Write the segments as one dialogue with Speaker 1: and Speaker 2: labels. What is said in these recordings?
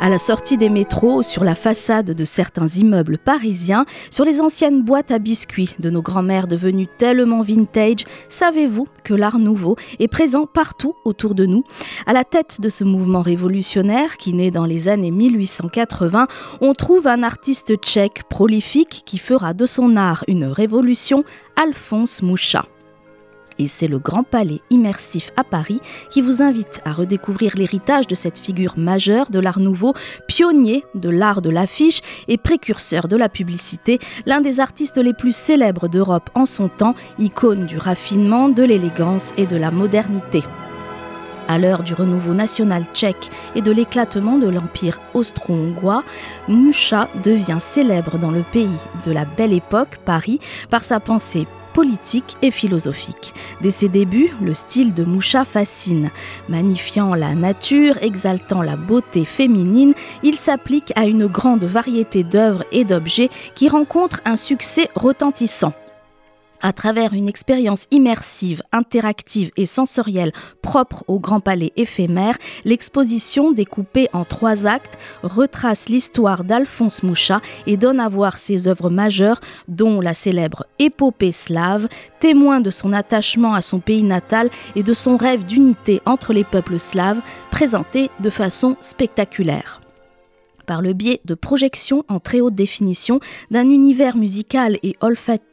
Speaker 1: À la sortie des métros, sur la façade de certains immeubles parisiens, sur les anciennes boîtes à biscuits de nos grands-mères devenues tellement vintage, savez-vous que l'art nouveau est présent partout autour de nous? À la tête de ce mouvement révolutionnaire qui naît dans les années 1880, on trouve un artiste tchèque prolifique qui fera de son art une révolution, Alphonse Mouchat et c'est le Grand Palais immersif à Paris qui vous invite à redécouvrir l'héritage de cette figure majeure de l'art nouveau, pionnier de l'art de l'affiche et précurseur de la publicité, l'un des artistes les plus célèbres d'Europe en son temps, icône du raffinement, de l'élégance et de la modernité. À l'heure du renouveau national tchèque et de l'éclatement de l'empire austro-hongrois, Musha devient célèbre dans le pays de la belle époque, Paris, par sa pensée politique et philosophique. Dès ses débuts, le style de Moucha fascine. Magnifiant la nature, exaltant la beauté féminine, il s'applique à une grande variété d'œuvres et d'objets qui rencontrent un succès retentissant à travers une expérience immersive, interactive et sensorielle propre au Grand Palais éphémère, l'exposition découpée en trois actes retrace l'histoire d'Alphonse Mouchat et donne à voir ses œuvres majeures, dont la célèbre épopée slave, témoin de son attachement à son pays natal et de son rêve d'unité entre les peuples slaves, présentée de façon spectaculaire. Par le biais de projections en très haute définition d'un univers musical et olfactif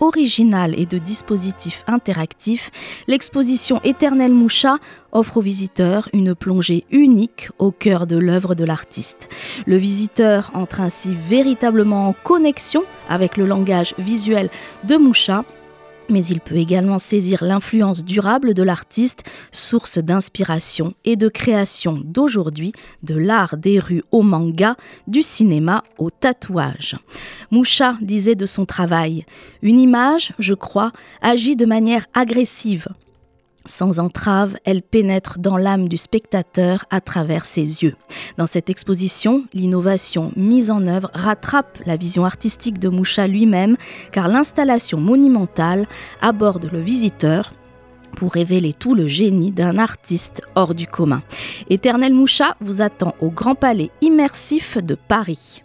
Speaker 1: original et de dispositifs interactifs, l'exposition Éternel Moucha offre aux visiteurs une plongée unique au cœur de l'œuvre de l'artiste. Le visiteur entre ainsi véritablement en connexion avec le langage visuel de Moucha mais il peut également saisir l'influence durable de l'artiste, source d'inspiration et de création d'aujourd'hui, de l'art des rues au manga, du cinéma au tatouage. Moucha disait de son travail Une image, je crois, agit de manière agressive, sans entrave, elle pénètre dans l'âme du spectateur à travers ses yeux. Dans cette exposition, l'innovation mise en œuvre rattrape la vision artistique de Moucha lui-même, car l'installation monumentale aborde le visiteur pour révéler tout le génie d'un artiste hors du commun. Éternel Moucha vous attend au Grand Palais immersif de Paris.